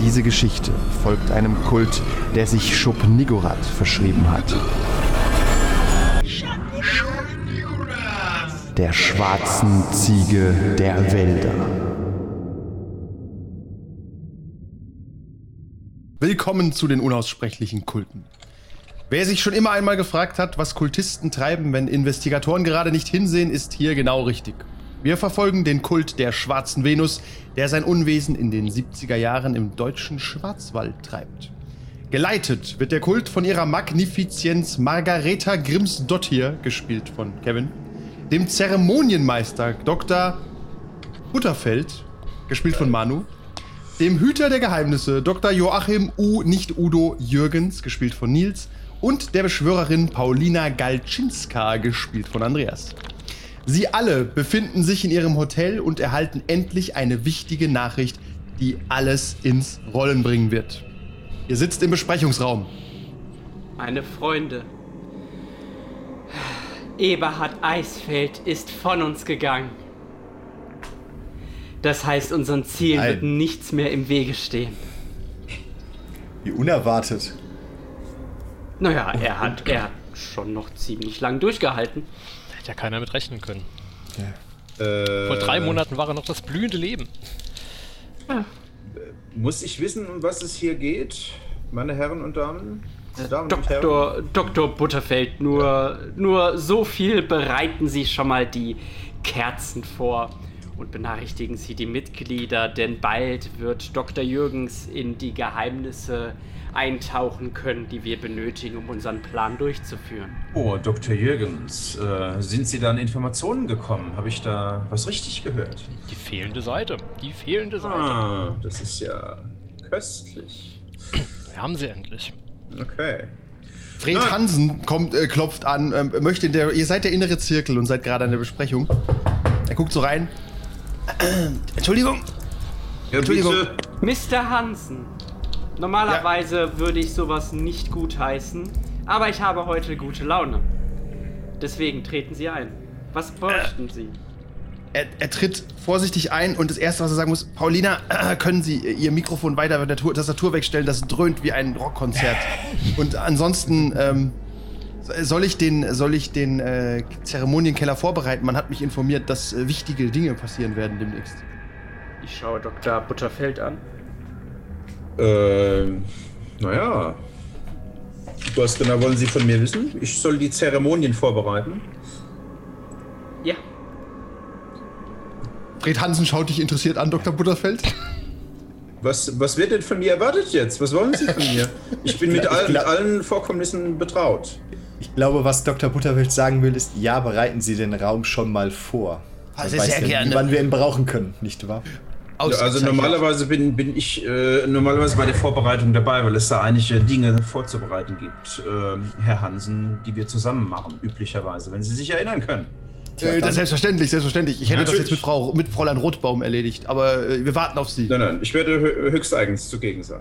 Diese Geschichte folgt einem Kult, der sich Schub Nigorat verschrieben hat. Der schwarzen Ziege der Wälder. Willkommen zu den unaussprechlichen Kulten. Wer sich schon immer einmal gefragt hat, was Kultisten treiben, wenn Investigatoren gerade nicht hinsehen, ist hier genau richtig. Wir verfolgen den Kult der schwarzen Venus, der sein Unwesen in den 70er Jahren im deutschen Schwarzwald treibt. Geleitet wird der Kult von ihrer Magnifizienz Margareta Grimms-Dottir, gespielt von Kevin, dem Zeremonienmeister Dr. Butterfeld, gespielt von Manu, dem Hüter der Geheimnisse Dr. Joachim U. nicht Udo Jürgens, gespielt von Nils, und der Beschwörerin Paulina Galczynska, gespielt von Andreas. Sie alle befinden sich in ihrem Hotel und erhalten endlich eine wichtige Nachricht, die alles ins Rollen bringen wird. Ihr sitzt im Besprechungsraum. Meine Freunde, Eberhard Eisfeld ist von uns gegangen. Das heißt, unseren Zielen Nein. wird nichts mehr im Wege stehen. Wie unerwartet. Naja, er hat, er hat schon noch ziemlich lang durchgehalten. Ja keiner mit rechnen können. Äh, Vor drei Monaten war er noch das blühende Leben. Muss ich wissen, um was es hier geht, meine Herren und Damen? Damen und Herren? Dr. Butterfeld, nur, nur so viel bereiten Sie schon mal die Kerzen vor und benachrichtigen Sie die Mitglieder, denn bald wird Dr. Jürgens in die Geheimnisse eintauchen können, die wir benötigen, um unseren Plan durchzuführen. Oh, Dr. Jürgens, äh, sind Sie da an Informationen gekommen? Habe ich da was richtig gehört? Die fehlende Seite. Die fehlende Seite. Ah, das ist ja köstlich. Wir haben sie endlich. Okay. Fred Ah. Hansen kommt, äh, klopft an, ähm, möchte in der. Ihr seid der innere Zirkel und seid gerade an der Besprechung. Er guckt so rein. Entschuldigung. Ja, Entschuldigung. bitte. Mr. Hansen, normalerweise würde ich sowas nicht gutheißen, aber ich habe heute gute Laune. Deswegen treten Sie ein. Was bräuchten Sie? Er, er tritt vorsichtig ein und das erste, was er sagen muss: Paulina, können Sie Ihr Mikrofon weiter von der Tastatur wegstellen? Das dröhnt wie ein Rockkonzert. Und ansonsten, ähm, soll ich den, soll ich den äh, Zeremonienkeller vorbereiten? Man hat mich informiert, dass äh, wichtige Dinge passieren werden demnächst. Ich schaue Dr. Butterfeld an. Äh, naja. Was genau wollen Sie von mir wissen? Ich soll die Zeremonien vorbereiten. Ja, Fred Hansen schaut dich interessiert an, Dr. Butterfeld. Was, was wird denn von mir erwartet jetzt? Was wollen Sie von mir? Ich bin mit allen, glaub- allen Vorkommnissen betraut. Ich glaube, was Dr. Butterwelt sagen will, ist, ja, bereiten Sie den Raum schon mal vor. Also weiß sehr ja gerne. wann wir ihn brauchen können, nicht wahr? Ja, also normalerweise bin, bin ich äh, normalerweise bei der Vorbereitung dabei, weil es da einige Dinge vorzubereiten gibt, ähm, Herr Hansen, die wir zusammen machen, üblicherweise, wenn Sie sich erinnern können. Äh, das selbstverständlich, selbstverständlich. Ich hätte das Natürlich. jetzt mit, Frau, mit Fräulein Rotbaum erledigt, aber äh, wir warten auf Sie. Nein, nein, ich werde hö höchsteigens zugegen sein.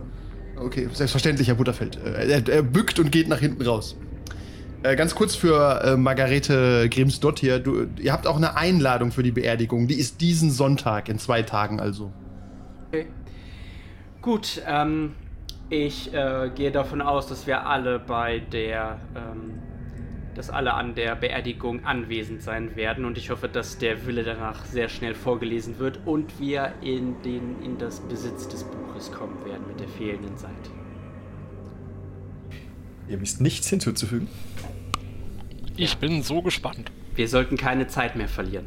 Okay, selbstverständlich, Herr Butterfeld. Äh, Er, er bückt und geht nach hinten raus. Äh, ganz kurz für äh, Margarete Grimms-Dott hier. Du, ihr habt auch eine Einladung für die Beerdigung. Die ist diesen Sonntag, in zwei Tagen also. Okay. Gut, ähm, ich äh, gehe davon aus, dass wir alle bei der, ähm, dass alle an der Beerdigung anwesend sein werden und ich hoffe, dass der Wille danach sehr schnell vorgelesen wird und wir in den in das Besitz des Buches kommen werden mit der fehlenden Seite. Ihr wisst nichts hinzuzufügen. Ich bin so gespannt. Wir sollten keine Zeit mehr verlieren.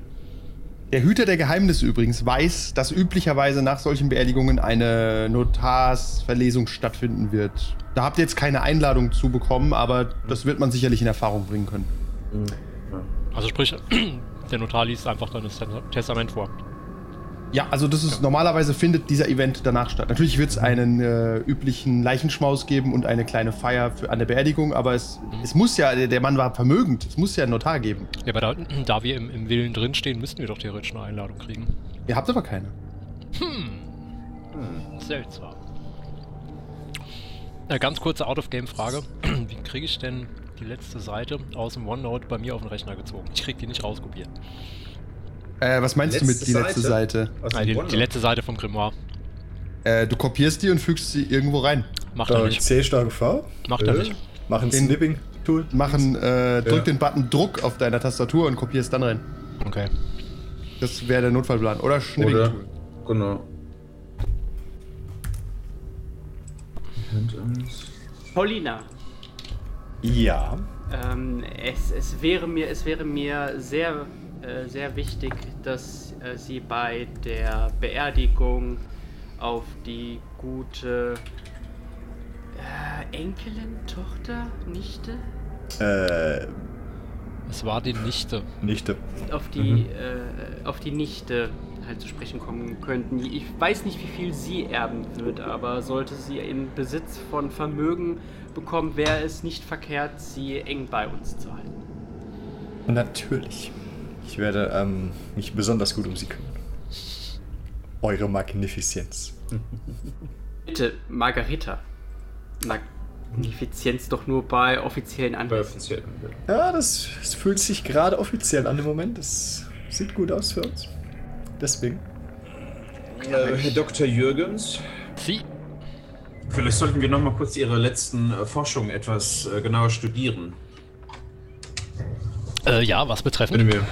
Der Hüter der Geheimnisse übrigens weiß, dass üblicherweise nach solchen Beerdigungen eine Notarsverlesung stattfinden wird. Da habt ihr jetzt keine Einladung zu bekommen, aber das wird man sicherlich in Erfahrung bringen können. Also sprich, der Notar liest einfach dann das Testament vor. Ja, also das ist normalerweise findet dieser Event danach statt. Natürlich wird es einen äh, üblichen Leichenschmaus geben und eine kleine Feier für, an der Beerdigung, aber es, es muss ja, der, Mann war vermögend, es muss ja einen Notar geben. Ja, aber da, da wir im, im Willen drinstehen, müssten wir doch theoretisch eine Einladung kriegen. Ihr habt aber keine. Seltsam. Eine ganz kurze Out-of-Game-Frage. Wie kriege ich denn die letzte Seite aus dem OneNote bei mir auf den Rechner gezogen? Ich krieg die nicht rauskopiert. Äh, was meinst du mit Letzte die letzte Seite? Aus Nein, die, die letzte Seite vom Grimoire. Äh, du kopierst die und fügst sie irgendwo rein. Macht er Äh, nicht. C starke V. Macht er Äh? nicht. Machen Den- Snipping-Tool. Machen, äh, drück Ja. den Button Druck auf deiner Tastatur und kopierst dann rein. Okay. Das wäre der Notfallplan. Oder Oder? Schnibbing-Tool. Genau. Paulina, Ja. Ähm, es, es, wäre mir, es wäre mir sehr, äh, sehr wichtig, dass äh, Sie bei der Beerdigung auf die gute äh, Enkelin, Tochter, Nichte, Äh, Es war die Nichte. Nichte. auf die, äh, auf die Nichte halt zu sprechen kommen könnten. Ich weiß nicht, wie viel sie erben wird, aber sollte sie in Besitz von Vermögen bekommen, wäre es nicht verkehrt, sie eng bei uns zu halten. Natürlich. Ich werde ähm, mich besonders gut um sie kümmern. Eure Magnifizienz. Bitte, Margarita. Magnifizienz doch nur bei offiziellen bei Anlässen. offiziell. Ja, das, das fühlt sich gerade offiziell an im Moment. Das sieht gut aus für uns. Deswegen. Äh, Herr Dr. Jürgens, Sie. vielleicht sollten wir noch mal kurz Ihre letzten äh, Forschungen etwas äh, genauer studieren. Äh, ja, was Wenn betreffend. wir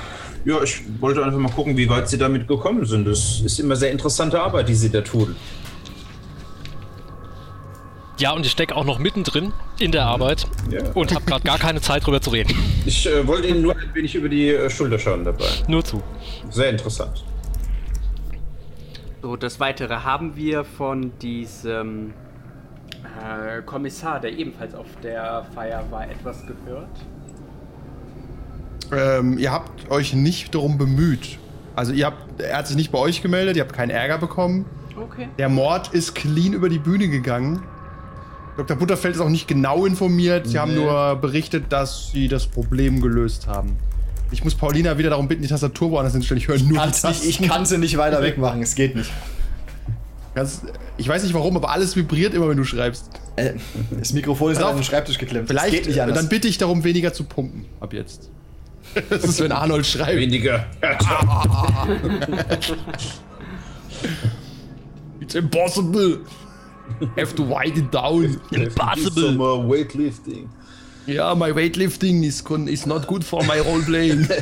ja, ich wollte einfach mal gucken, wie weit Sie damit gekommen sind. Das ist immer sehr interessante Arbeit, die Sie da tun. Ja, und ich stecke auch noch mittendrin in der Arbeit Ja. und habe gerade gar keine Zeit drüber zu reden. Ich äh, wollte Ihnen nur ein wenig über die äh, Schulter schauen dabei. Nur zu. Sehr interessant. So, das Weitere haben wir von diesem äh, Kommissar, der ebenfalls auf der Feier war, etwas gehört. Ähm, ihr habt euch nicht darum bemüht. Also ihr habt, er hat sich nicht bei euch gemeldet, ihr habt keinen Ärger bekommen. Okay. Der Mord ist clean über die Bühne gegangen. Dr. Butterfeld ist auch nicht genau informiert. Sie haben Nee. nur berichtet, dass sie das Problem gelöst haben. Ich muss Paulina wieder darum bitten, die Tastatur woanders hinzustellen. Ich höre nur die Kann's nicht, ich kann sie nicht weiter wegmachen. Es geht nicht. Ganz, ich weiß nicht warum, aber alles vibriert immer, wenn du schreibst. Äh, das Mikrofon ist auf. den Schreibtisch geklemmt. Vielleicht, Es geht nicht anders. dann bitte ich darum, weniger zu pumpen. Ab jetzt. Das ist, wenn Arnold schreibt. Weniger. It's impossible. Have to write it down. Impossible. weightlifting. Ja, my weightlifting is, con- is not good for my roleplaying.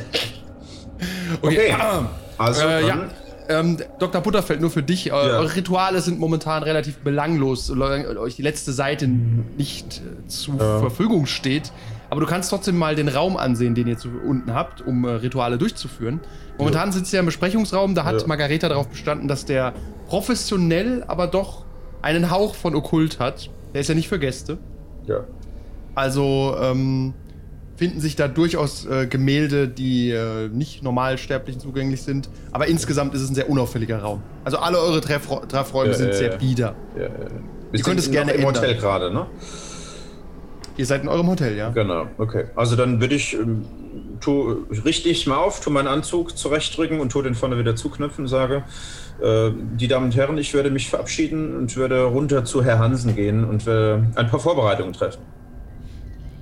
Okay. Also, Äh, ja. Ähm, Dr. Butterfeld, nur für dich. Äh, Eure Rituale sind momentan relativ belanglos, solange euch die letzte Seite nicht äh, zur Verfügung steht. Aber du kannst trotzdem mal den Raum ansehen, den ihr zu, unten habt, um äh, Rituale durchzuführen. Momentan sitzt ihr im Besprechungsraum, da hat Ja. Margareta darauf bestanden, dass der professionell, aber doch einen Hauch von Okkult hat. Der ist ja nicht für Gäste. ja. Also, ähm, finden sich da durchaus äh, Gemälde, die äh, nicht normalsterblichen zugänglich sind. Aber insgesamt ist es ein sehr unauffälliger Raum. Also alle eure Treffro Treffräume Ja, sind ja, sehr bieder. Ja, ja. Ihr könnt es gerne im ändern. Hotel gerade, ne? Ihr seid in eurem Hotel, ja? Genau, okay. Also dann würde ich, ähm, tu, richte ich mal auf, tu meinen Anzug zurechtdrücken und tu den vorne wieder zuknöpfen und sage, äh, die Damen und Herren, ich werde mich verabschieden und würde runter zu Herr Hansen gehen und äh, ein paar Vorbereitungen treffen.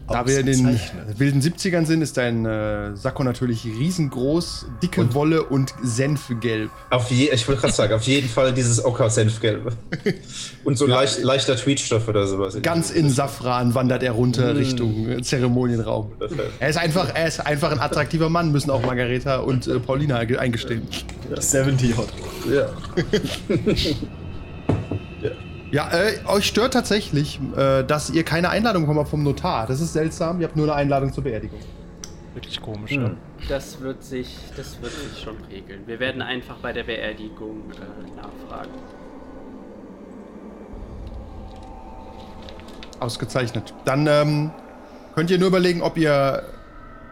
Da wir in den wilden 70ern sind, ist dein äh, Sakko natürlich riesengroß, dicke Wolle und Senfgelb. Auf je, ich wollte gerade sagen, auf jeden Fall dieses Ocker-Senfgelbe. Und so leicht, leichter Tweetstoff oder sowas. Ganz in Safran wandert er runter Richtung äh, Zeremonienraum. Er ist einfach, er ist einfach ein attraktiver Mann, müssen auch Margareta und äh, Paulina ge- eingestehen. 70 Hot. Ja. Ja, äh, euch stört tatsächlich, äh, dass ihr keine Einladung bekommen habt vom Notar. Das ist seltsam. Ihr habt nur eine Einladung zur Beerdigung. Wirklich komisch, Hm. ne? Das wird sich, das wird sich schon regeln. Wir werden einfach bei der Beerdigung äh, nachfragen. Ausgezeichnet. Dann ähm, könnt ihr nur überlegen, ob ihr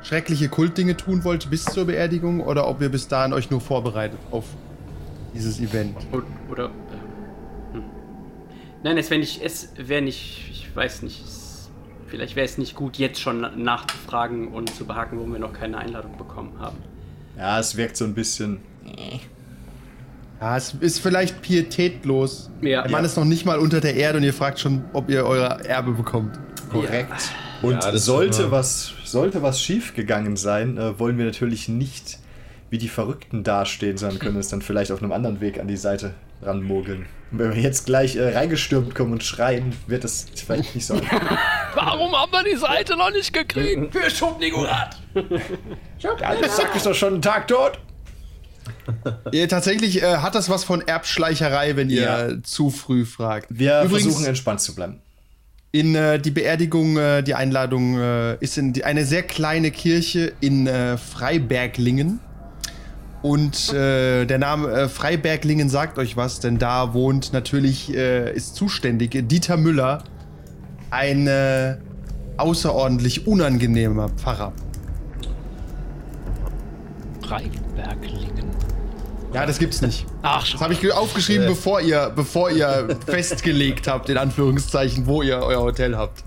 schreckliche Kultdinge tun wollt bis zur Beerdigung oder ob ihr bis dahin euch nur vorbereitet auf dieses Event. Oder. Äh. Nein, es wäre nicht. Es wäre nicht. Ich weiß nicht. Es, vielleicht wäre es nicht gut, jetzt schon na- nachzufragen und zu behaken, wo wir noch keine Einladung bekommen haben. Ja, es wirkt so ein bisschen. Ja, es ist vielleicht pietätlos. Ja. Der Mann Ja. ist noch nicht mal unter der Erde und ihr fragt schon, ob ihr euer Erbe bekommt. Korrekt. Und Ja, das ist sollte, was, sollte was schief gegangen sein, äh, wollen wir natürlich nicht wie die Verrückten dastehen, sondern können uns dann vielleicht auf einem anderen Weg an die Seite ranmogeln. Und wenn wir jetzt gleich äh, reingestürmt kommen und schreien, wird das vielleicht nicht so. Warum haben wir die Seite noch nicht gekriegt? Für Schubnigurat! Ja, das sagt ist doch schon einen Tag tot. Ihr, tatsächlich äh, hat das was von Erbschleicherei, wenn ihr Ja. zu früh fragt. Wir Übrigens, versuchen entspannt zu bleiben. in äh, die Beerdigung, äh, die Einladung äh, ist in die, eine sehr kleine Kirche in äh, Freiberglingen. Und äh, der Name äh, Freiberglingen sagt euch was, denn da wohnt natürlich, äh, ist zuständig Dieter Müller, ein äh, außerordentlich unangenehmer Pfarrer. Freiberglingen. Ja, das gibt's nicht. Ach, Das schon. habe ich ge- aufgeschrieben, bevor ihr, bevor ihr festgelegt habt, in Anführungszeichen, wo ihr euer Hotel habt.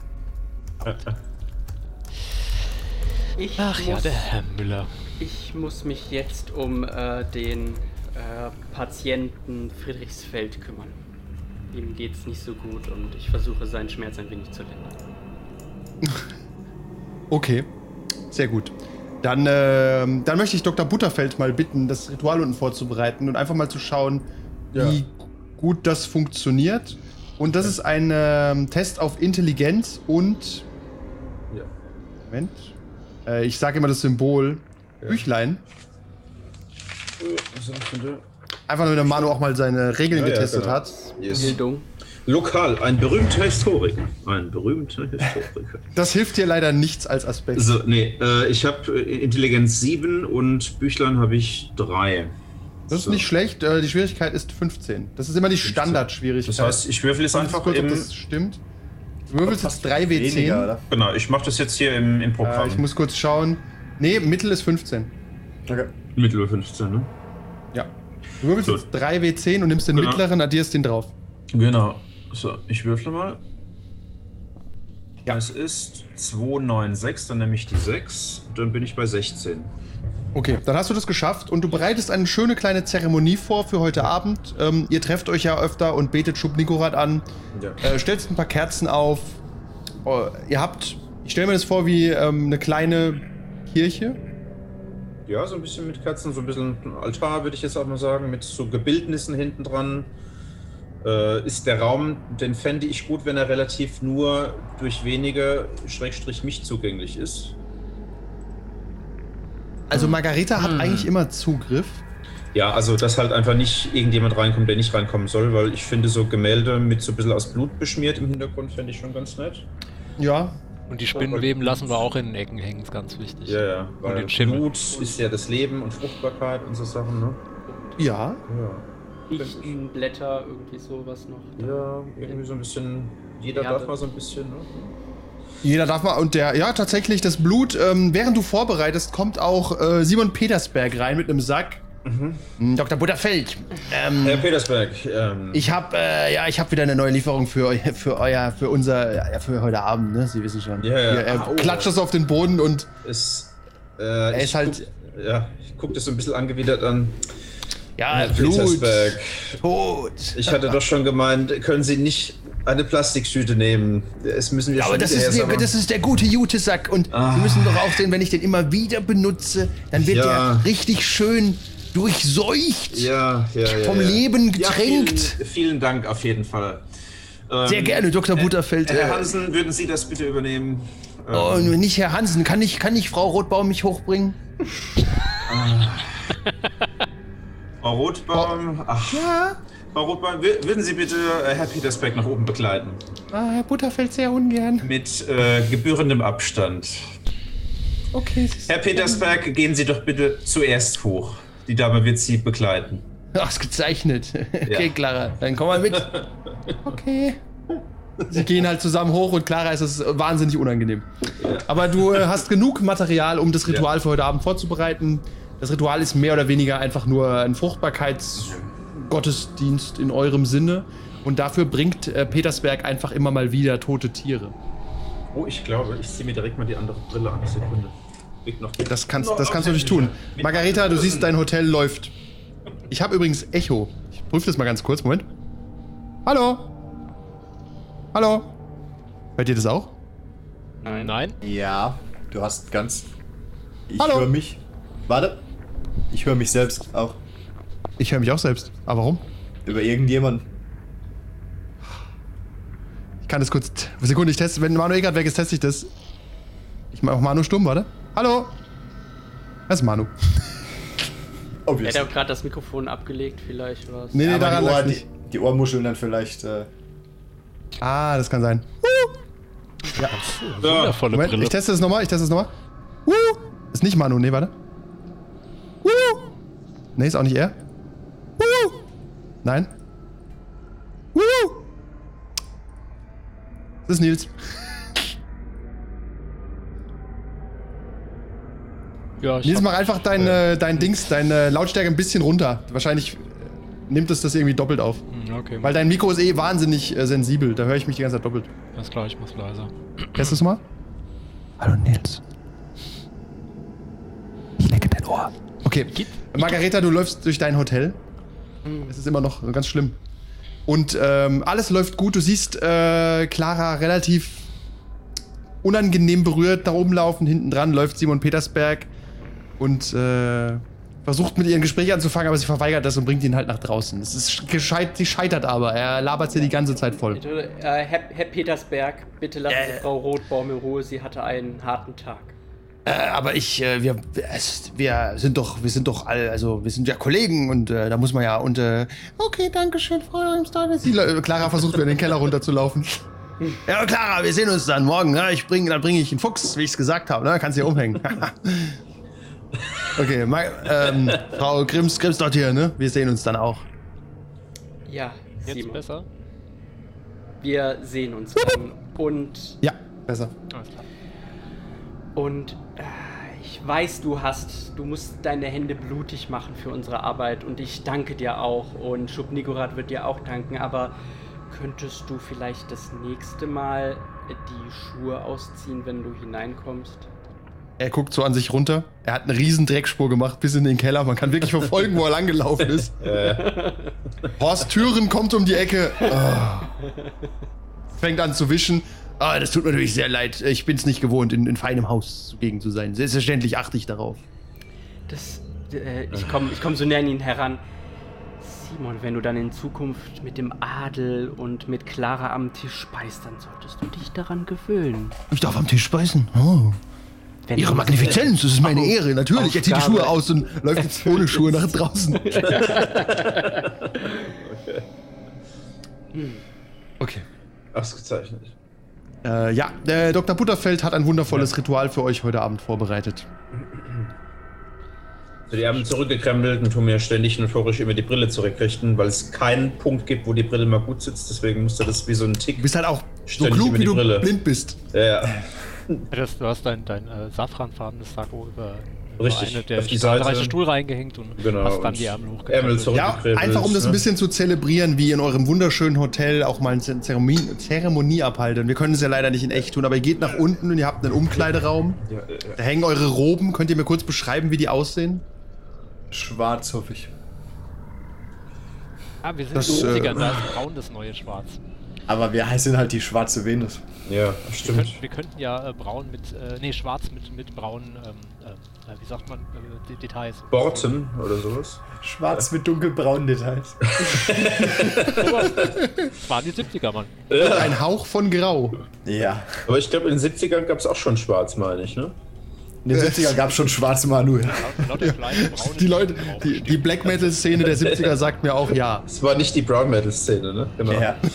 Ich Ach ja, der Herr Müller. Ich muss mich jetzt um äh, den äh, Patienten Friedrichsfeld kümmern. Ihm geht's nicht so gut und ich versuche seinen Schmerz ein wenig zu lindern. Okay, sehr gut. Dann, ähm, dann möchte ich Dr. Butterfeld mal bitten, das Ritual unten vorzubereiten und einfach mal zu schauen, wie gut das funktioniert. Und das ist ein ähm, Test auf Intelligenz und. Ja. Moment. Äh, ich sage immer das Symbol Büchlein. Einfach nur, damit Manu auch mal seine Regeln Ja, ja, getestet genau. hat. Yes. Bildung. Lokal, ein berühmter Historiker. Ein berühmter Historiker. Das hilft dir leider nichts als Aspekt. So, nee, äh, ich habe Intelligenz 7 und Büchlein habe ich 3. Das ist So. nicht schlecht. Äh, die Schwierigkeit ist 15. Das ist immer die Standardschwierigkeit. Das heißt, ich würfel jetzt einfach kurz, ob das stimmt. Du würfelst jetzt 3 W10. Weniger, oder? Genau, ich mache das jetzt hier im, im Äh, Programm. ich muss kurz schauen. Nee, Mittel ist 15. Okay. Mittel 15, ne? Ja. Du würfelst Gut. jetzt 3 W10 und nimmst den Genau. mittleren, addierst den drauf. Genau. So, ich würfle mal. Ja. Es ist 296, dann nehme ich die 6, dann bin ich bei 16. Okay, dann hast du das geschafft und du bereitest eine schöne kleine Zeremonie vor für heute Abend. Ähm, ihr trefft euch ja öfter und betet Schubnikorat an. Ja. Äh, stellst ein paar Kerzen auf. Oh, ihr habt, ich stelle mir das vor wie ähm, eine kleine Kirche. Ja, so ein bisschen mit Kerzen, so ein bisschen Altar, würde ich jetzt auch mal sagen, mit so Gebildnissen hinten dran. Äh, ist der Raum, den fände ich gut, wenn er relativ nur durch wenige, Schrägstrich mich zugänglich ist. Also Margareta hat eigentlich immer Zugriff. Ja, also dass halt einfach nicht irgendjemand reinkommt, der nicht reinkommen soll, weil ich finde so Gemälde mit so ein bisschen aus Blut beschmiert im Hintergrund fände ich schon ganz nett. Ja. Und die Spinnenweben lassen wir auch in den Ecken hängen, ist ganz wichtig. Ja, ja, Und den Schimmel. Blut ist ja das Leben und Fruchtbarkeit und so Sachen, ne? Ja. Ja. Fichtenblätter, irgendwie sowas noch. Ja, irgendwie so ein bisschen, jeder Erde. darf mal so ein bisschen, ne? Jeder darf mal. Und der, ja, tatsächlich, das Blut, ähm, während du vorbereitest, kommt auch äh, Simon Petersberg rein mit einem Sack. Mhm. Dr. Butterfeld. Ähm, Herr Petersberg, ähm, ich habe äh, ja, ich habe wieder eine neue Lieferung für eu, für euer, für unser, ja, für heute Abend. Ne? Sie wissen schon. Ja, ja. Er Ah, oh. klatscht das auf den Boden und ist, äh, er ist halt, Guck, ja, ich gucke das so ein bisschen angewidert an. ja, Herr Blut, Petersberg, Tod. ich hatte doch schon gemeint, können Sie nicht eine Plastiktüte nehmen? Es müssen wir Aber schon das ist, der, das ist der gute Jutesack und Ah. Sie müssen doch auch sehen, wenn ich den immer wieder benutze, dann wird Ja. der richtig schön durchseucht. ja, ja, ja, vom. Leben getränkt. vielen, vielen Dank auf jeden Fall. Ähm, Sehr gerne, Dr. Butterfeld. Herr äh, Hansen, würden Sie das bitte übernehmen? Ähm, Oh, nur nicht Herr Hansen. Kann ich, kann ich Frau Rotbaum mich hochbringen? Frau Rotbaum, ach, Ja. Frau Rotbaum, wür- würden Sie bitte äh, Herr Petersberg nach oben begleiten? Ah, Herr Butterfeld sehr ungern. Mit äh, gebührendem Abstand. Okay. Herr Petersberg, gehen Sie doch bitte zuerst hoch. Die Dame wird Sie begleiten. Ach, ist gezeichnet. Okay, Ja. Clara, dann komm mal mit. Okay. Sie gehen halt zusammen hoch und Clara ist es wahnsinnig unangenehm. Aber du äh, hast genug Material, um das Ritual Ja. für heute Abend vorzubereiten. Das Ritual ist mehr oder weniger einfach nur ein Fruchtbarkeitsgottesdienst in eurem Sinne. Und dafür bringt äh, Petersberg einfach immer mal wieder tote Tiere. Oh, ich glaube, ich ziehe mir direkt mal die andere Brille an. Sekunde. Das kannst, das kannst du nicht tun. Margareta, du siehst, dein Hotel läuft. Ich habe übrigens Echo. Ich prüfe das mal ganz kurz. Moment. Hallo? Hallo? Hört ihr das auch? Nein. Nein? Ja, du hast ganz. Ich Hallo. höre mich. Warte. Ich höre mich selbst auch. Ich höre mich auch selbst. Aber warum? Über irgendjemanden. Ich kann das kurz. Sekunde, ich teste. Wenn Manu eh gerade weg ist, teste ich das. Ich mache Manu stumm, warte. Hallo? Das ist Manu. Er Obvious. hat ja gerade das Mikrofon abgelegt, vielleicht was. Nee, nee, aber daran die, Ohr, die, nicht. die Ohrmuscheln dann vielleicht. Äh, Ah, das kann sein. So, Wundervolle Moment, Brille. ich teste das nochmal, ich teste das nochmal. Uh, ist nicht Manu, nee, warte. Uh, nee, ist auch nicht er. Uh, nein. Uh, das ist Nils. Ja, ich Nils, hab, mach einfach dein, äh, dein Dings, deine Lautstärke ein bisschen runter. Wahrscheinlich äh, nimmt es das irgendwie doppelt auf. Hm, okay, Weil dein Mikro ist eh wahnsinnig äh, sensibel. Da höre ich mich die ganze Zeit doppelt. alles klar, ich mach's leiser. Test es mal. Hallo Nils. Ich lecke dein Ohr. Okay. Margareta, du läufst durch dein Hotel. Es ist immer noch ganz schlimm. Und ähm, alles läuft gut. Du siehst äh, Clara relativ unangenehm berührt nach oben laufen. Hinten dran läuft Simon Petersberg und äh, versucht mit ihr ein Gespräch anzufangen, aber sie verweigert das und bringt ihn halt nach draußen. Es ist gescheit, sie scheitert aber. Er labert sie die ganze Zeit voll. Bitte, äh, Herr, Herr Petersberg, bitte lassen Sie Äh. Frau Rotbaum in Ruhe. Sie hatte einen harten Tag. Äh, aber ich, äh, wir, wir sind doch, wir sind doch alle, also wir sind ja Kollegen und äh, da muss man ja und äh, okay, danke schön, Frau äh, Clara versucht wieder in den Keller runterzulaufen. Ja, Clara, wir sehen uns dann morgen. Ne? Ich bring, dann bringe ich einen Fuchs, wie ich es gesagt habe. Ne? Kannst du hier umhängen. okay, ähm, Frau Grimms, Grimms dort hier, ne? Wir sehen uns dann auch. Ja, Jetzt Simon. besser? Wir sehen uns dann. Und, Ja, besser. Alles klar. und äh, ich weiß, du hast, du musst deine Hände blutig machen für unsere Arbeit und ich danke dir auch und Schub Nigorat wird dir auch danken, aber könntest du vielleicht das nächste Mal die Schuhe ausziehen, wenn du hineinkommst? Er guckt so an sich runter. Er hat eine riesen Dreckspur gemacht bis in den Keller. Man kann wirklich verfolgen, wo er langgelaufen ist. Horst Türen kommt um die Ecke. Ah. Fängt an zu wischen. Ah, das tut mir natürlich sehr leid. Ich bin es nicht gewohnt, in, in feinem Haus zugegen zu sein. Selbstverständlich achte ich darauf. Das, äh, ich komme ich komm so näher an ihn heran. Simon, wenn du dann in Zukunft mit dem Adel und mit Clara am Tisch speist, dann solltest du dich daran gewöhnen. Ich darf am Tisch speisen. Oh. Wenn Ihre du- Magnifizenz, das ist meine Auf- Ehre. Natürlich, er zieht die. Schuhe aus und läuft jetzt ohne Schuhe nach draußen. Okay. ausgezeichnet. Äh, ja, äh, Dr. Butterfeld hat ein wundervolles Ritual für euch heute Abend vorbereitet. So die Ärmel zurückgekrempelt und tun mir ständig euphorisch immer die Brille zurückrichten, weil es keinen Punkt gibt, wo die Brille mal gut sitzt. Deswegen musste das wie so ein Tick. Du bist halt auch so klug, wie du Brille. blind bist. Ja, ja. Das, du hast dein, dein äh, safranfarbenes Sakko über, über Richtig, eine der auf die zahlreiche Seite. Stuhl reingehängt und Genau, hast dann und die Ärmel hochgekrempelt. Ja, einfach um das ein bisschen zu zelebrieren, wie in eurem wunderschönen Hotel auch mal eine Zeremonie, Zeremonie abhalten. Wir können es ja leider nicht in echt tun, aber ihr geht nach unten und ihr habt einen Umkleideraum. Ja, ja, ja. Da hängen eure Roben. Könnt ihr mir kurz beschreiben, wie die aussehen? Schwarz, hoffe ich. Ah, wir sind Das, in den 70ern, äh, da ist braun das neue Schwarz. Aber wir heißen halt die schwarze Venus. ja, Wir, stimmt. könnten, wir könnten ja äh, braun mit, äh, nee, schwarz mit, mit braunen, ähm, ähm, äh, wie sagt man, äh, De- Details. Borten oder sowas. Schwarz mit dunkelbraunen Details. Das waren die 70er, Mann. Ein Hauch von Grau. Ja. Aber ich glaube, in den 70ern gab es auch schon schwarz, meine ich, ne? In den 70ern gab es schon schwarze Manu. Lauter kleine, braune Die Leute, die, die Black Metal Szene der 70er sagt mir auch ja. Es war nicht die Brown Metal Szene, ne? Genau. Ja.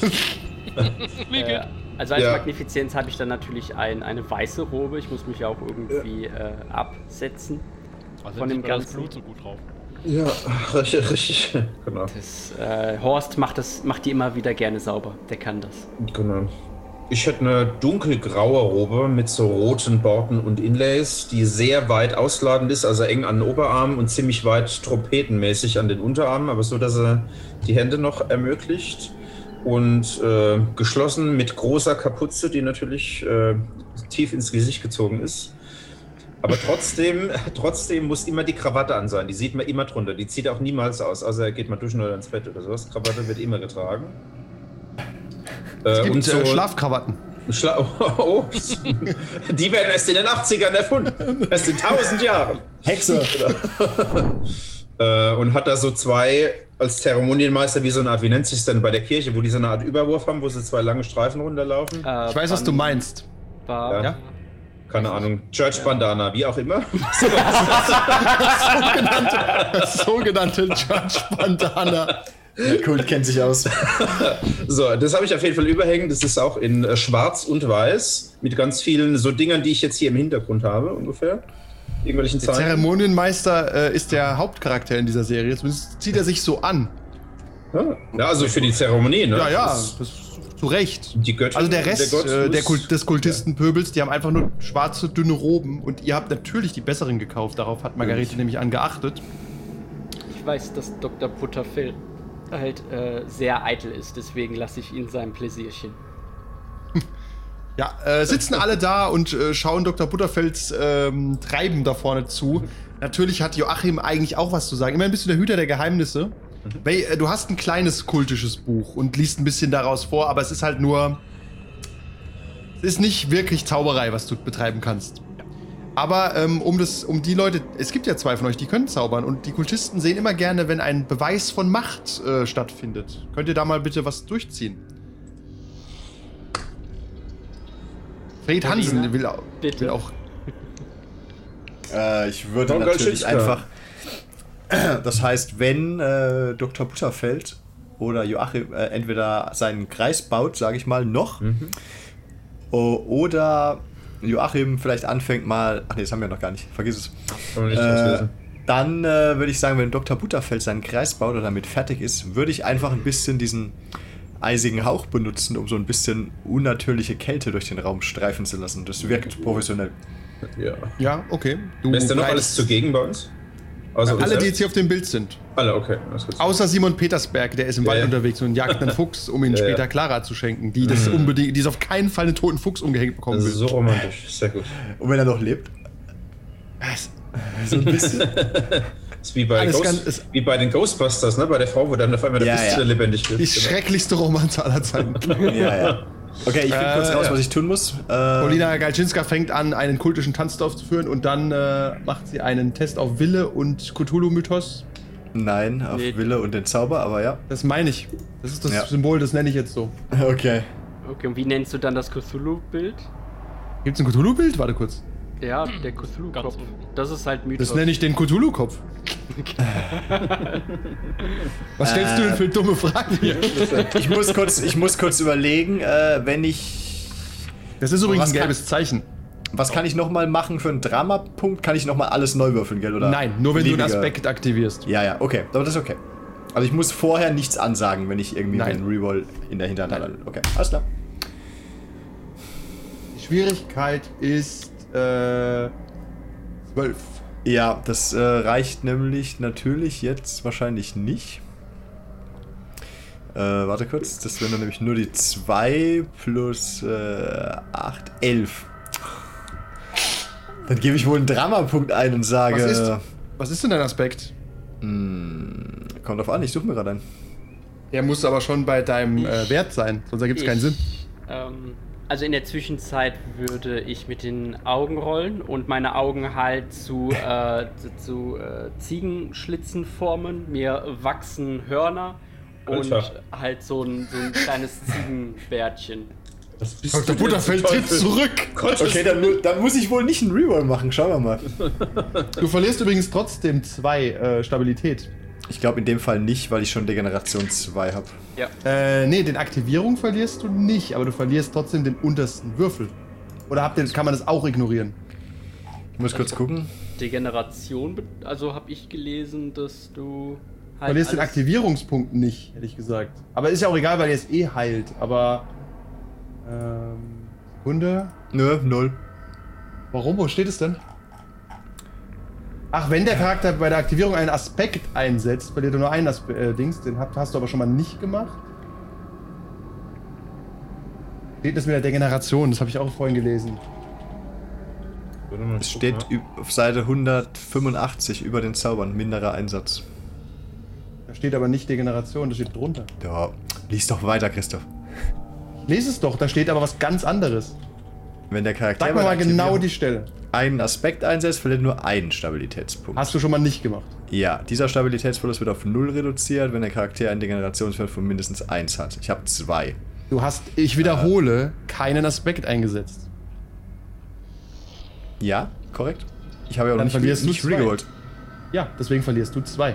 Äh, also als Ja. Magnifizenz habe ich dann natürlich ein, eine weiße Robe. Ich muss mich ja auch irgendwie äh, absetzen. Also von dem man das Ganzen. Blut so gut drauf. Ja, richtig, richtig. Genau. Das, äh, Horst macht, das, macht die immer wieder gerne sauber. Der kann das. genau. Ich hätte eine dunkelgraue Robe mit so roten Borten und Inlays, die sehr weit ausladend ist, also eng an den Oberarmen und ziemlich weit trompetenmäßig an den Unterarmen, aber so, dass er die Hände noch ermöglicht. Und äh, geschlossen mit großer Kapuze, die natürlich äh, tief ins Gesicht gezogen ist. Aber trotzdem, trotzdem muss immer die Krawatte an sein. Die sieht man immer drunter. Die zieht auch niemals aus. Also er geht mal duschen oder ins Bett oder sowas. Krawatte wird immer getragen. Äh, Es gibt und so äh, Schlafkrawatten. Schla oh, die werden erst in den 80ern erfunden. Erst in 1000 Jahren. Hexe. Äh, und hat da so zwei als Zeremonienmeister wie so eine Art, wie nennt sich denn bei der Kirche, wo die so eine Art Überwurf haben, wo sie zwei lange Streifen runterlaufen? Äh, Ich weiß, was du meinst. War, Ja. Keine Ahnung. Church Bandana, wie auch immer. Sogenannte Judge Bandana. Ja, cool, kennt sich aus. So, das habe ich auf jeden Fall überhängen. Das ist auch in äh, schwarz und weiß mit ganz vielen so Dingern, die ich jetzt hier im Hintergrund habe, ungefähr. Irgendwelchen Der Zeichen. Zeremonienmeister äh, ist der Hauptcharakter in dieser Serie. Zumindest zieht er sich so an. Ja, also für die Zeremonie, ne? Ja, ja, Das- das zu Recht. Die Göttin, Also der Rest Gott äh, der Kult, des Kultistenpöbels, die haben einfach nur schwarze, dünne Roben und ihr habt natürlich die besseren gekauft. Darauf hat Margarete nämlich angeachtet. Ich weiß, dass Dr. Butterfell halt äh, sehr eitel ist, deswegen lasse ich ihn sein Pläsierchen. Ja, äh, sitzen alle da und äh, schauen Dr. Butterfelds ähm, Treiben da vorne zu. Natürlich hat Joachim eigentlich auch was zu sagen. Immerhin bist du der Hüter der Geheimnisse. Weil, äh, du hast ein kleines kultisches Buch und liest ein bisschen daraus vor, aber es ist halt nur. Es ist nicht wirklich Zauberei, was du betreiben kannst. Aber ähm, um, das, um die Leute, es gibt ja zwei von euch, die können zaubern und die Kultisten sehen immer gerne, wenn ein Beweis von Macht äh, stattfindet. Könnt ihr da mal bitte was durchziehen? Fred Hansen will, au- Bitte. will auch. Äh, ich würde Don natürlich einfach. Das heißt, wenn äh, Dr. Butterfeld oder Joachim äh, entweder seinen Kreis baut, sage ich mal, noch, o- oder Joachim vielleicht anfängt mal. Ach nee, das haben wir noch gar nicht. Vergiss es. Nicht Äh, dann äh, würde ich sagen, wenn Dr. Butterfeld seinen Kreis baut oder damit fertig ist, würde ich einfach ein bisschen diesen eisigen Hauch benutzen, um so ein bisschen unnatürliche Kälte durch den Raum streifen zu lassen. Das wirkt professionell. Ja. Ja, okay. Du Wer ist denn noch alles zugegen bei uns? Uns Alle, die jetzt hier auf dem Bild sind. Alle, okay. Außer Simon Petersberg, der ist im Ja, Wald ja. unterwegs und jagt einen Fuchs, um ihn Ja, später. Clara zu schenken, die das unbedingt, die es auf keinen Fall einen toten Fuchs umgehängt bekommen Das will. ist so romantisch. Sehr gut. Und wenn er noch lebt? Was? So ein bisschen. Das ist wie bei, Ghost, ganz- ist- wie bei den Ghostbusters, ne? Bei der Frau, wo dann auf einmal der Ja, Fist ja. lebendig wird. Die Genau. schrecklichste Romanze aller Zeiten. ja, ja. Okay, ich finde kurz Äh, raus, ja. was ich tun muss. Äh, Paulina Galczynska fängt an, einen kultischen Tanz durchzuführen und dann äh, macht sie einen Test auf Wille und Cthulhu-Mythos. Nein, auf Nee. Wille und den Zauber, aber ja. Das meine ich. Das ist das Ja. Symbol, das nenne ich jetzt so. Okay. Okay, und wie nennst du dann das Cthulhu-Bild? Gibt es ein Cthulhu-Bild? Warte kurz. Ja, der Cthulhu-Kopf. Das ist halt Mythos. Das nenne ich den Cthulhu-Kopf. Was stellst du denn für dumme Fragen hier? Ich muss kurz, ich muss kurz überlegen, äh, wenn ich. Das ist übrigens ein kann- gelbes Zeichen. Was kann ich nochmal machen für einen Drama-Punkt? Kann ich nochmal alles neu würfeln, gell? Oder Nein, nur wenn du einen Aspekt aktivierst. Ja, ja, okay. Aber das ist okay. Also ich muss vorher nichts ansagen, wenn ich irgendwie Nein. einen Reroll in der Hinterhand habe. Okay, alles klar. Die Schwierigkeit ist äh, 12. Ja, das äh, reicht nämlich natürlich jetzt wahrscheinlich nicht. Äh, warte kurz, das wären dann nämlich nur die 2 plus äh, 8, 11. Dann gebe ich wohl einen Drama-Punkt ein und sage. Was ist, was ist denn dein Aspekt? Kommt drauf an, ich suche mir gerade einen. Er muss aber schon bei deinem äh, Wert sein, sonst ergibt es keinen Sinn. Ähm, also in der Zwischenzeit würde ich mit den Augen rollen und meine Augen halt zu, äh, zu, zu äh, Ziegenschlitzen formen. Mir wachsen Hörner und Alter. halt so ein, so ein kleines Ziegenbärtchen. Was bist Dr. du Butterfeld tritt zurück. Okay, dann, dann muss ich wohl nicht einen Reroll machen. Schauen wir mal. Du verlierst übrigens trotzdem zwei äh, Stabilität. Ich glaube in dem Fall nicht, weil ich schon Degeneration 2 habe. Ja. Äh, nee, den Aktivierung verlierst du nicht, aber du verlierst trotzdem den untersten Würfel. Oder habt ihr, kann man das auch ignorieren? Ich muss kurz gucken. Degeneration, also habe ich gelesen, dass du Du halt verlierst den Aktivierungspunkt nicht, hätte ich gesagt. Aber ist ja auch egal, weil er es eh heilt. Aber. Ähm. Sekunde. Nö, null. Warum? Wo steht es denn? Ach, wenn der Charakter bei der Aktivierung einen Aspekt einsetzt, verliert er nur einen Aspe äh, Dings. Den hast, hast du aber schon mal nicht gemacht. Steht das mit der Degeneration? Das habe ich auch vorhin gelesen. Es steht auf Seite 185 über den Zaubern, minderer Einsatz. Da steht aber nicht Degeneration, das steht drunter. Ja, lies doch weiter, Christoph. Lies es doch, da steht aber was ganz anderes. Wenn der Charakter Sag mir bei mal genau die Stelle. Einen Aspekt einsetzt, verliert nur einen Stabilitätspunkt. Hast du schon mal nicht gemacht. ja, dieser Stabilitätsverlust wird auf 0 reduziert, wenn der Charakter einen Degenerationswert von mindestens 1 hat. Ich habe 2. Du hast, ich wiederhole, keinen Aspekt eingesetzt. Ja, korrekt. Ich habe ja auch Dann nicht, du nicht zwei. regeholt. Ja, deswegen verlierst du zwei.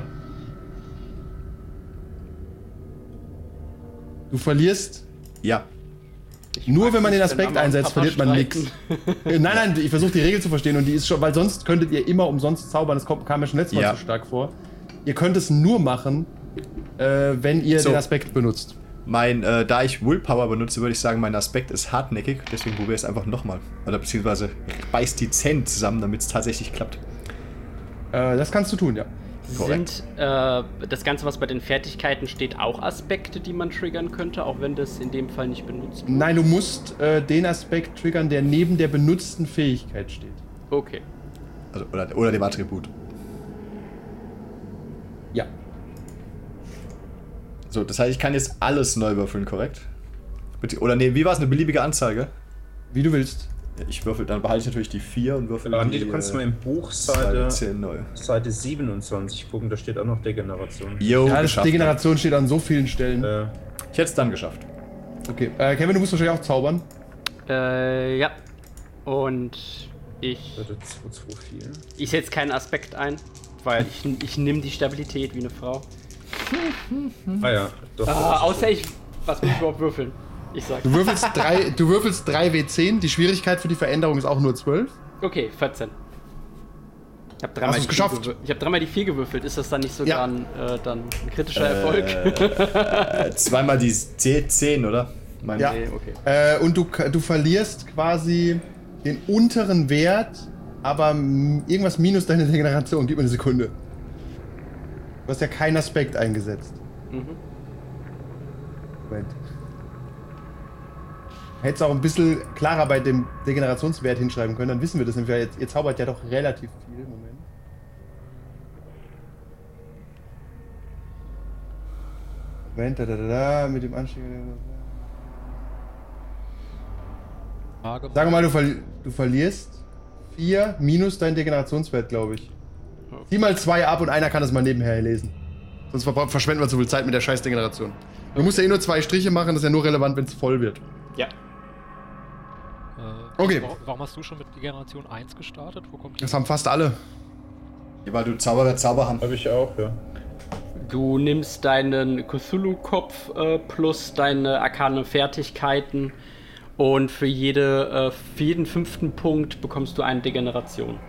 Du verlierst Ja, nur, wenn man den Aspekt einsetzt, verliert man nichts. streiten. Nein, nein, ich versuche die Regel zu verstehen und die ist schon, weil sonst könntet ihr immer umsonst zaubern. Das kommt, kam mir schon letztes Mal Ja. zu stark vor. Ihr könnt es nur machen, äh, wenn ihr So. den Aspekt benutzt. mein, äh, da ich Willpower benutze, würde ich sagen, mein Aspekt ist hartnäckig, deswegen probiere ich es einfach nochmal. Oder beziehungsweise beißt die Zähne zusammen, damit es tatsächlich klappt. Äh, das kannst du tun, ja. Korrekt. Sind äh, das Ganze, was bei den Fertigkeiten steht, auch Aspekte, die man triggern könnte, auch wenn das in dem Fall nicht benutzt wird? Nein, du musst äh, den Aspekt triggern, der neben der benutzten Fähigkeit steht. Okay. Also, oder, oder dem Attribut. Ja. So, das heißt, ich kann jetzt alles neu würfeln, korrekt? Oder nee, wie war es? Eine beliebige Anzahl, gell? Wie du willst. Ich würfel, dann behalte ich natürlich die 4 und würfel Ah, die, du kannst äh, mal im Buch Seite Seite, 10 neu. Seite 27 gucken, da steht auch noch Degeneration. Yo, Ja, geschafft. Degeneration steht an so vielen Stellen. Äh, Ich hätte es dann geschafft. Okay. Äh, Kevin, du musst wahrscheinlich auch zaubern. Äh, ja. Und ich, Seite 224. ich setze keinen Aspekt ein, weil ich, ich nehme die Stabilität wie eine Frau. Ah ja, doch. Ah, außer ich. Was muss ich überhaupt würfeln? Ich sag. Du würfelst 3 du würfelst 3 W10. Die Schwierigkeit für die Veränderung ist auch nur 12. Okay, 14. Ich habe dreimal, die ich hab dreimal die 4 gewürfelt. Ist das dann nicht sogar Ja. ein, äh, dann ein kritischer Erfolg? Äh, zweimal die 10, oder? Mein Ja. Nee, okay. Äh, und du, du verlierst quasi den unteren Wert, aber irgendwas minus deine Degeneration. Gib mir eine Sekunde. Du hast ja keinen Aspekt eingesetzt. Mhm. Moment. Hättest auch ein bisschen klarer bei dem Degenerationswert hinschreiben können, dann wissen wir das nämlich. Jetzt, ihr zaubert ja doch relativ viel. Moment. Moment, da, da, da, da, mit dem Anstieg. Wir mal, du, verli du verlierst 4 minus dein Degenerationswert, glaube ich. Zieh mal 2 ab und einer kann das mal nebenher lesen. Sonst ver verschwenden wir zu viel Zeit mit der scheiß Degeneration. Du musst ja eh nur zwei Striche machen, das ist ja nur relevant, wenn es voll wird. Ja. Okay. Warum, warum hast du schon mit Generation 1 gestartet? Wo kommt die? Das haben fast alle. Ja, weil du Zauberer Zauberhand. Habe ich auch, ja. Du nimmst deinen Cthulhu-Kopf äh, plus deine arkane Fertigkeiten Und für, jede, äh, für jeden fünften Punkt bekommst du eine Degeneration.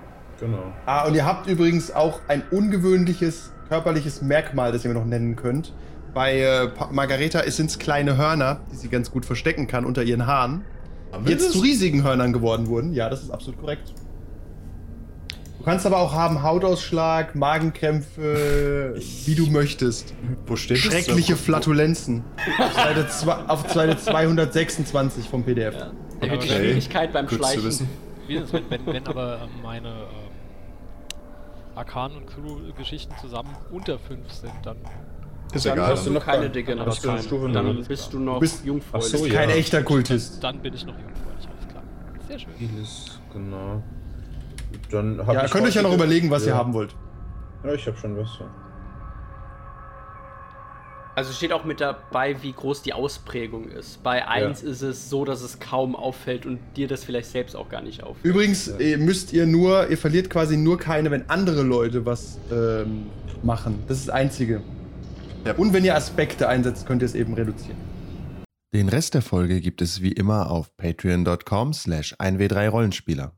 Genau. Ah, und ihr habt übrigens auch ein ungewöhnliches körperliches Merkmal, das ihr mir noch nennen könnt. Bei äh, Margareta sind es kleine Hörner, die sie ganz gut verstecken kann unter ihren Haaren. Die jetzt zu riesigen Hörnern geworden wurden. Ja, das ist absolut korrekt. Du kannst aber auch haben Hautausschlag, Magenkrämpfe, wie du möchtest. Wo steht das? Schreckliche Flatulenzen. Auf Seite, zwei, auf Seite 226 vom PDF. Die Okay. Schwierigkeit beim Gut Schleichen. Wie ist es, wenn, wenn, wenn aber ähm, meine ähm, Arkan- und Crew-Geschichten zusammen unter 5 sind, dann Ist Dann egal. hast du noch keine Hast du Degeneration. eine Stufe Dann bist du noch Du bist- jungfräulich. Ach so, Kein ja. echter Kultist. dann bin ich noch jungfräulich, alles klar. Sehr schön. Helis, genau. Dann hab Ja, ich könnt euch ja noch überlegen, was ja. ihr haben wollt. Ja, ich habe schon was. Ja. Also steht auch mit dabei, wie groß die Ausprägung ist. Bei 1 ist es so, dass es kaum auffällt und dir das vielleicht selbst auch gar nicht auffällt. Übrigens äh, müsst ihr nur, ihr verliert quasi nur keine, wenn andere Leute was ähm, machen. Das ist das Einzige. Ja. Und wenn ihr Aspekte einsetzt, könnt ihr es eben reduzieren. Den Rest der Folge gibt es wie immer auf patreon.com slash 1w3rollenspieler.